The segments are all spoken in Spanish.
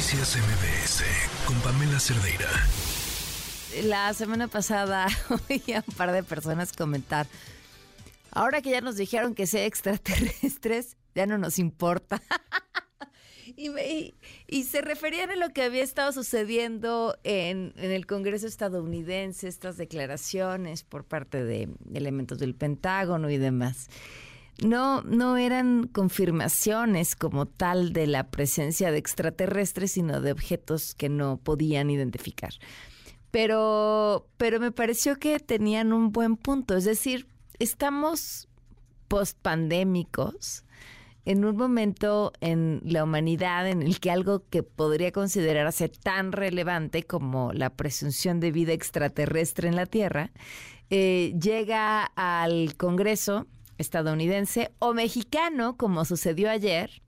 Noticias MBS con Pamela Cerdeira. La semana pasada oí a un par de personas comentar. Ahora que ya nos dijeron que sea extraterrestres, ya no nos importa. y, y, se referían a lo que había estado sucediendo en, en, el Congreso estadounidense, estas declaraciones por parte de elementos del Pentágono y demás no, no eran confirmaciones como tal de la presencia de extraterrestres, sino de objetos que no podían identificar. Pero, pero me pareció que tenían un buen punto. Es decir, estamos post-pandémicos en un momento en la humanidad en el que algo que podría considerarse tan relevante como la presunción de vida extraterrestre en la Tierra eh, llega al Congreso estadounidense o mexicano, como sucedió ayer,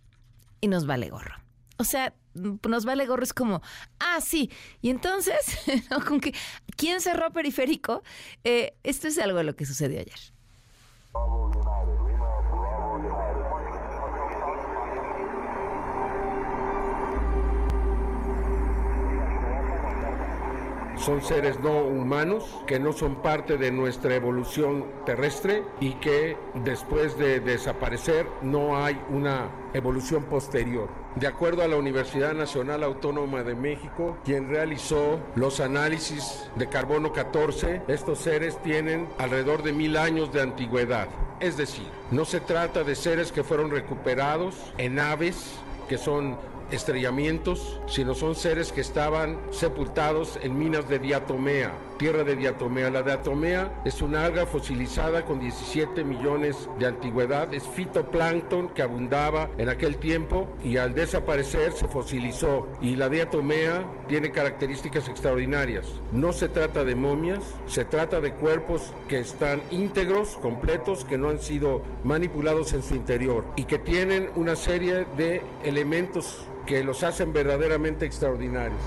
y nos vale gorro. O sea, nos vale gorro es como, ah, sí, y entonces, ¿con que, ¿quién cerró periférico? Eh, esto es algo de lo que sucedió ayer. Son seres no humanos que no son parte de nuestra evolución terrestre y que después de desaparecer no hay una evolución posterior. De acuerdo a la Universidad Nacional Autónoma de México, quien realizó los análisis de carbono 14, estos seres tienen alrededor de mil años de antigüedad. Es decir, no se trata de seres que fueron recuperados en aves que son estrellamientos, sino son seres que estaban sepultados en minas de diatomea, tierra de diatomea. La diatomea es una alga fosilizada con 17 millones de antigüedad, es fitoplancton que abundaba en aquel tiempo y al desaparecer se fosilizó. Y la diatomea tiene características extraordinarias. No se trata de momias, se trata de cuerpos que están íntegros, completos, que no han sido manipulados en su interior y que tienen una serie de elementos que los hacen verdaderamente extraordinarios.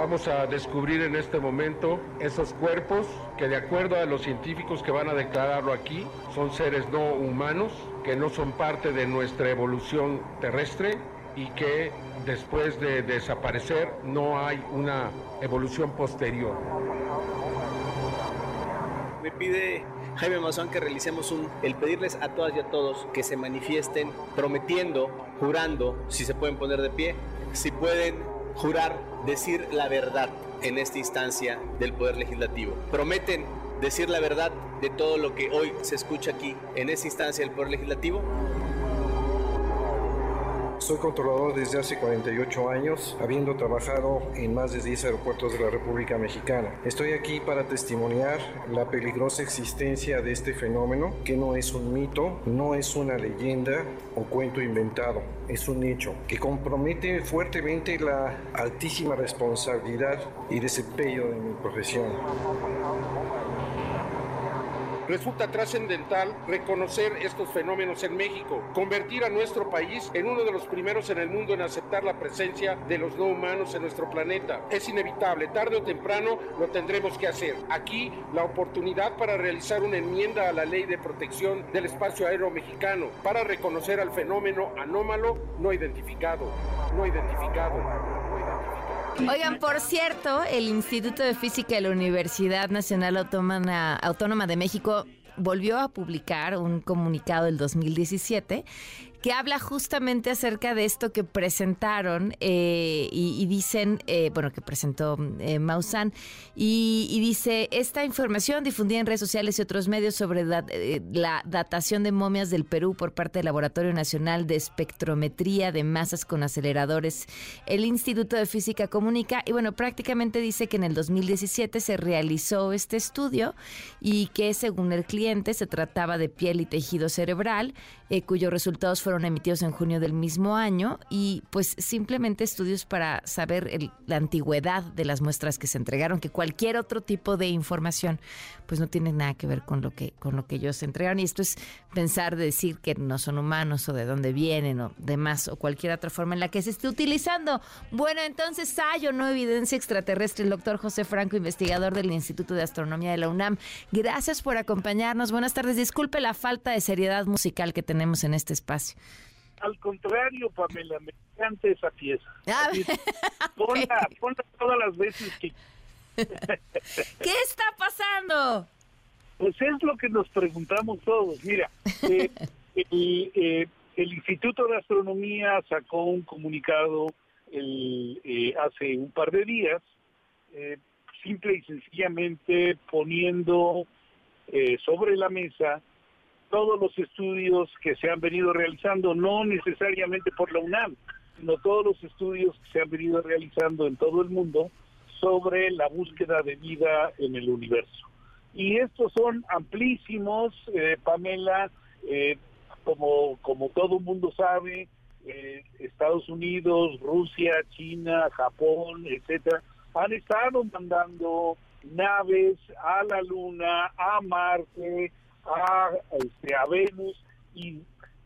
Vamos a descubrir en este momento esos cuerpos que de acuerdo a los científicos que van a declararlo aquí, son seres no humanos, que no son parte de nuestra evolución terrestre y que después de desaparecer no hay una evolución posterior. Me pide Jaime Mazón que realicemos un, el pedirles a todas y a todos que se manifiesten prometiendo, jurando, si se pueden poner de pie, si pueden jurar decir la verdad en esta instancia del Poder Legislativo. Prometen decir la verdad de todo lo que hoy se escucha aquí en esta instancia del Poder Legislativo. Soy controlador desde hace 48 años, habiendo trabajado en más de 10 aeropuertos de la República Mexicana. Estoy aquí para testimoniar la peligrosa existencia de este fenómeno, que no es un mito, no es una leyenda o cuento inventado, es un hecho que compromete fuertemente la altísima responsabilidad y desempeño de mi profesión. Resulta trascendental reconocer estos fenómenos en México, convertir a nuestro país en uno de los primeros en el mundo en aceptar la presencia de los no humanos en nuestro planeta. Es inevitable, tarde o temprano lo tendremos que hacer. Aquí la oportunidad para realizar una enmienda a la ley de protección del espacio aéreo mexicano para reconocer al fenómeno anómalo no identificado, no identificado. Oigan, por cierto, el Instituto de Física de la Universidad Nacional Autónoma, de México volvió a publicar un comunicado del 2017 que habla justamente acerca de esto que presentaron eh, y, dicen, eh, bueno, que presentó eh, Maussan, y, dice, esta información difundida en redes sociales y otros medios sobre la datación de momias del Perú por parte del Laboratorio Nacional de Espectrometría de Masas con Aceleradores, el Instituto de Física Comunica, y bueno, prácticamente dice que en el 2017 se realizó este estudio y que según el cliente se trataba de piel y tejido cerebral, cuyos resultados fueron fueron emitidos en junio del mismo año y pues simplemente estudios para saber la antigüedad de las muestras que se entregaron, que cualquier otro tipo de información pues no tiene nada que ver con lo que con lo que ellos entregaron y esto es pensar de decir que no son humanos o de dónde vienen o demás o cualquier otra forma en la que se esté utilizando. Bueno, entonces hay o no evidencia extraterrestre el doctor José Franco, investigador del Instituto de Astronomía de la UNAM. Gracias por acompañarnos. Buenas tardes. Disculpe la falta de seriedad musical que tenemos en este espacio. Al contrario, Pamela, me encanta esa pieza. Ah, Así ponla, ponla todas las veces que... ¿Qué está pasando? Pues es lo que nos preguntamos todos. Mira, eh, el, eh, el Instituto de Astronomía sacó un comunicado el, eh, hace un par de días, eh, simple y sencillamente poniendo eh, sobre la mesa todos los estudios que se han venido realizando, no necesariamente por la UNAM, sino todos los estudios que se han venido realizando en todo el mundo sobre la búsqueda de vida en el universo. Y estos son amplísimos, eh, Pamela, eh, como, como todo mundo sabe, eh, Estados Unidos, Rusia, China, Japón, etcétera, han estado mandando naves a la Luna, a Marte, a, este, a Venus, y,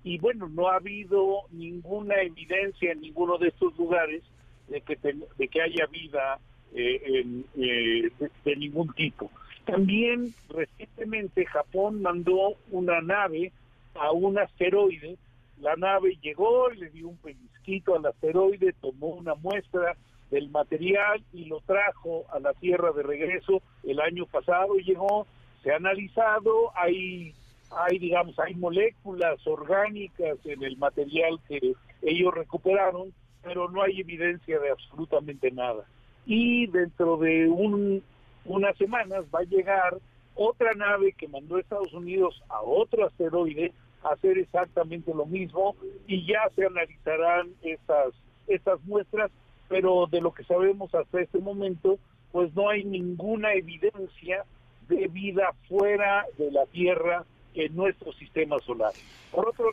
y bueno, no ha habido ninguna evidencia en ninguno de estos lugares de que, ten- de que haya vida eh, en, eh, de, de ningún tipo. También recientemente Japón mandó una nave a un asteroide. La nave llegó, le dio un pellizquito al asteroide, tomó una muestra del material y lo trajo a la Tierra de regreso. El año pasado llegó, se ha analizado, hay, hay digamos, hay moléculas orgánicas en el material que ellos recuperaron, pero no hay evidencia de absolutamente nada. Y dentro de un, unas semanas va a llegar otra nave que mandó Estados Unidos a otro asteroide a hacer exactamente lo mismo y ya se analizarán estas, estas muestras, pero de lo que sabemos hasta este momento, pues no hay ninguna evidencia de vida fuera de la Tierra en nuestro sistema solar. Por otro,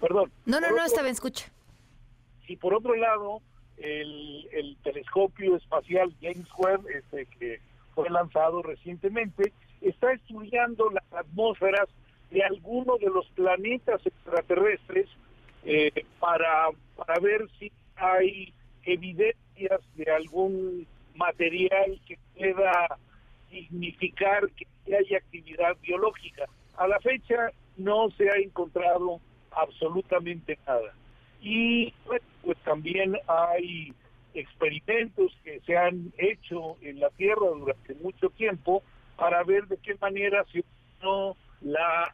perdón. No, no, no, otro- está bien, escucha. y por otro lado, el, el telescopio espacial James Webb, este, que fue lanzado recientemente, está estudiando las atmósferas de algunos de los planetas extraterrestres eh, para, para ver si hay evidencias de algún material que pueda significar que hay actividad biológica. A la fecha no se ha encontrado absolutamente nada. Y pues, pues también hay experimentos que se han hecho en la Tierra durante mucho tiempo para ver de qué manera se originó la,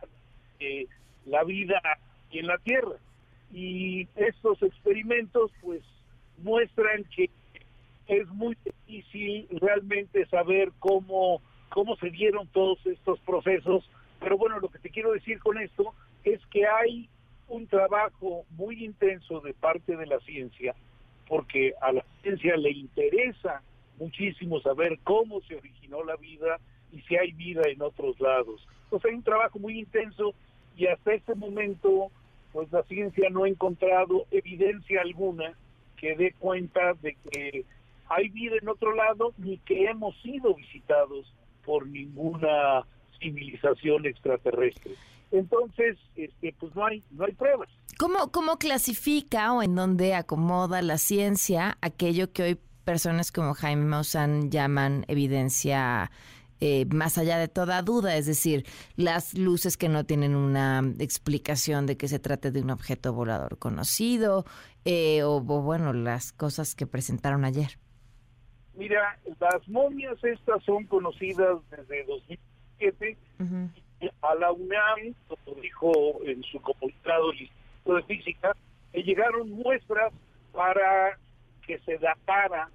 eh, la vida en la Tierra. Y estos experimentos pues muestran que es muy difícil realmente saber cómo, cómo se dieron todos estos procesos, pero bueno, lo que te quiero decir con esto es que hay un trabajo muy intenso de parte de la ciencia, porque a la ciencia le interesa muchísimo saber cómo se originó la vida y si hay vida en otros lados. Entonces hay un trabajo muy intenso y hasta este momento pues la ciencia no ha encontrado evidencia alguna que dé cuenta de que hay vida en otro lado ni que hemos sido visitados por ninguna civilización extraterrestre. Entonces, este, pues no hay, no hay pruebas. ¿Cómo, ¿Cómo clasifica o en dónde acomoda la ciencia aquello que hoy personas como Jaime Maussan llaman evidencia eh, más allá de toda duda? Es decir, las luces que no tienen una explicación de que se trate de un objeto volador conocido, eh, o, o, bueno, las cosas que presentaron ayer. Mira, las momias estas son conocidas desde 2007 Ujú. a la UNAM, como dijo en su comunicado el Instituto de Física, que llegaron muestras para que se datara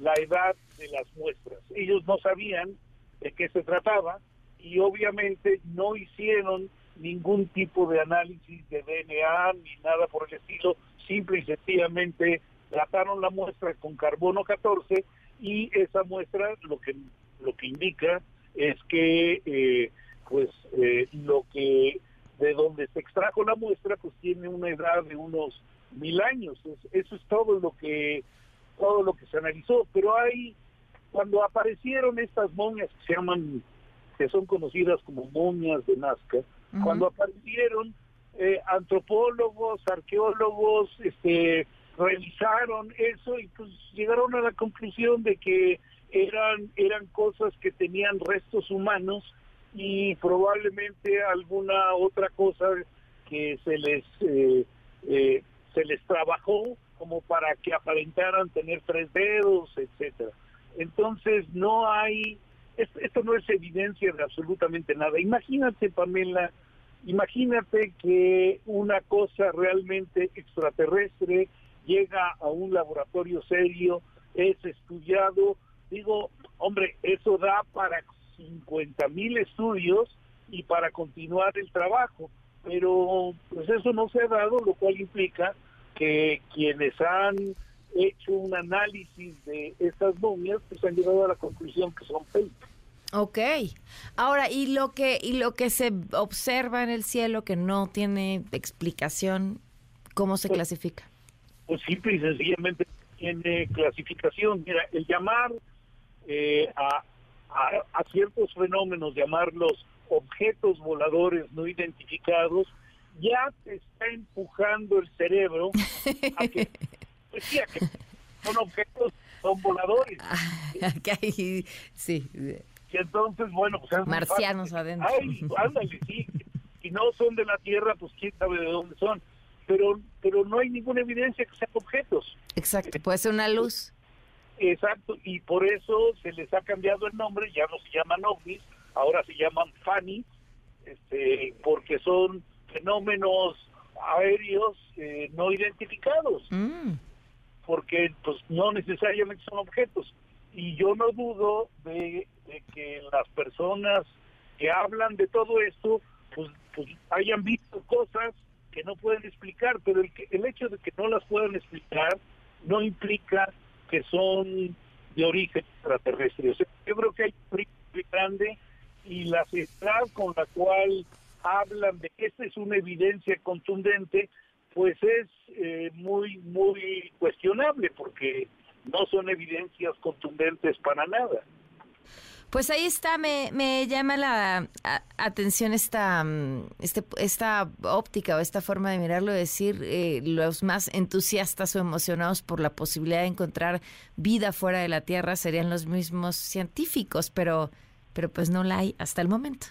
la edad de las muestras. Ellos no sabían de qué se trataba y obviamente no hicieron ningún tipo de análisis de DNA ni nada por el estilo, simple y sencillamente trataron la muestra con carbono 14 y esa muestra lo que lo que indica es que eh, pues eh, lo que de donde se extrajo la muestra pues tiene una edad de unos mil años. Es- eso es todo lo que todo lo que se analizó. Pero hay cuando aparecieron estas momias que se llaman que son conocidas como momias de Nazca cuando aparecieron eh, antropólogos arqueólogos este revisaron eso y pues llegaron a la conclusión de que eran eran cosas que tenían restos humanos y probablemente alguna otra cosa que se les eh, eh, se les trabajó como para que aparentaran tener tres dedos, etcétera. Entonces no hay, esto no es evidencia de absolutamente nada. Imagínate, Pamela, imagínate que una cosa realmente extraterrestre llega a un laboratorio serio, es estudiado, digo, hombre, eso da para 50 mil estudios y para continuar el trabajo, pero pues eso no se ha dado, lo cual implica que quienes han hecho un análisis de estas momias, pues han llegado a la conclusión que son fake. Ok. Ahora, ¿y lo que y lo que se observa en el cielo que no tiene explicación, cómo se pues, clasifica? Pues simple y sencillamente tiene clasificación. Mira, el llamar eh, a, a, ciertos fenómenos, llamarlos objetos voladores no identificados, ya te está empujando el cerebro a que, pues son objetos, son voladores. sí. Y entonces, bueno, pues Marcianos adentro. Ay, ándale, sí. Si no son de la Tierra, pues quién sabe de dónde son. Pero, pero no hay ninguna evidencia que sean objetos. Exacto, puede ser una luz. Exacto, y por eso se les ha cambiado el nombre, ya no se llaman ovnis, ahora se llaman FANI, este, porque son fenómenos aéreos eh, no identificados, mm. porque pues no necesariamente son objetos. Y yo no dudo de, que las personas que hablan de todo esto, pues, pues, hayan visto cosas que no pueden explicar, pero el, hecho de que no las puedan explicar no implica que son de origen extraterrestre. yo creo que hay un muy grande y la central con la cual hablan de que esta es una evidencia contundente, pues es eh, muy, muy cuestionable porque no son evidencias contundentes para nada. Pues ahí está, me, me llama la atención esta, mm, este, esta óptica o esta forma de mirarlo, decir eh, los más entusiastas o emocionados por la posibilidad de encontrar vida fuera de la Tierra serían los mismos científicos, pero, pero pues no la hay hasta el momento.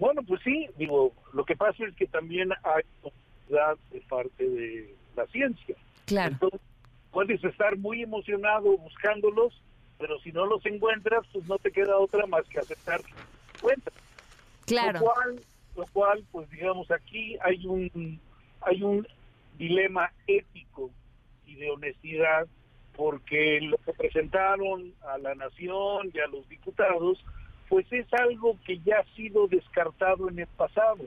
Bueno, pues sí, digo, lo que pasa es que también hay de parte de la ciencia. Claro. Entonces, puedes estar muy emocionado buscándolos, pero si no los encuentras, pues no te queda otra más que aceptar que encuentras. Claro. Lo cual, lo cual, pues digamos, aquí hay un, hay un dilema ético y de honestidad, porque lo que presentaron a la nación y a los diputados, pues es algo que ya ha sido descartado en el pasado.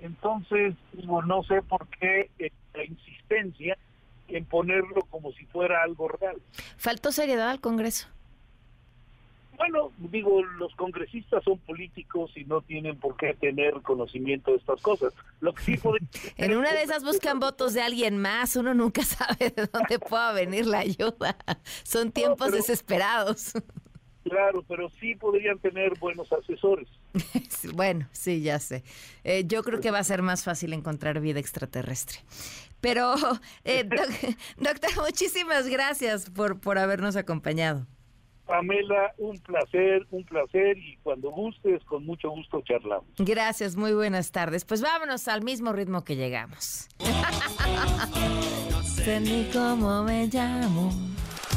Entonces, no sé por qué la insistencia en ponerlo como si fuera algo real. ¿Faltó seriedad al Congreso? Bueno, digo, los congresistas son políticos y no tienen por qué tener conocimiento de estas cosas. Lo que sí en una de esas buscan votos de alguien más, uno nunca sabe de dónde pueda venir la ayuda. Son tiempos desesperados. Claro, pero sí podrían tener buenos asesores. bueno, sí, ya sé. Eh, yo creo que va a ser más fácil encontrar vida extraterrestre. Pero, eh, doctor, muchísimas gracias por, por habernos acompañado. Pamela, un placer, un placer y cuando gustes, con mucho gusto charlamos. Gracias, muy buenas tardes. Pues vámonos al mismo ritmo que llegamos. no sé ni cómo me llamo.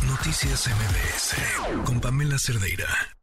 Noticias MBS con Pamela Cerdeira.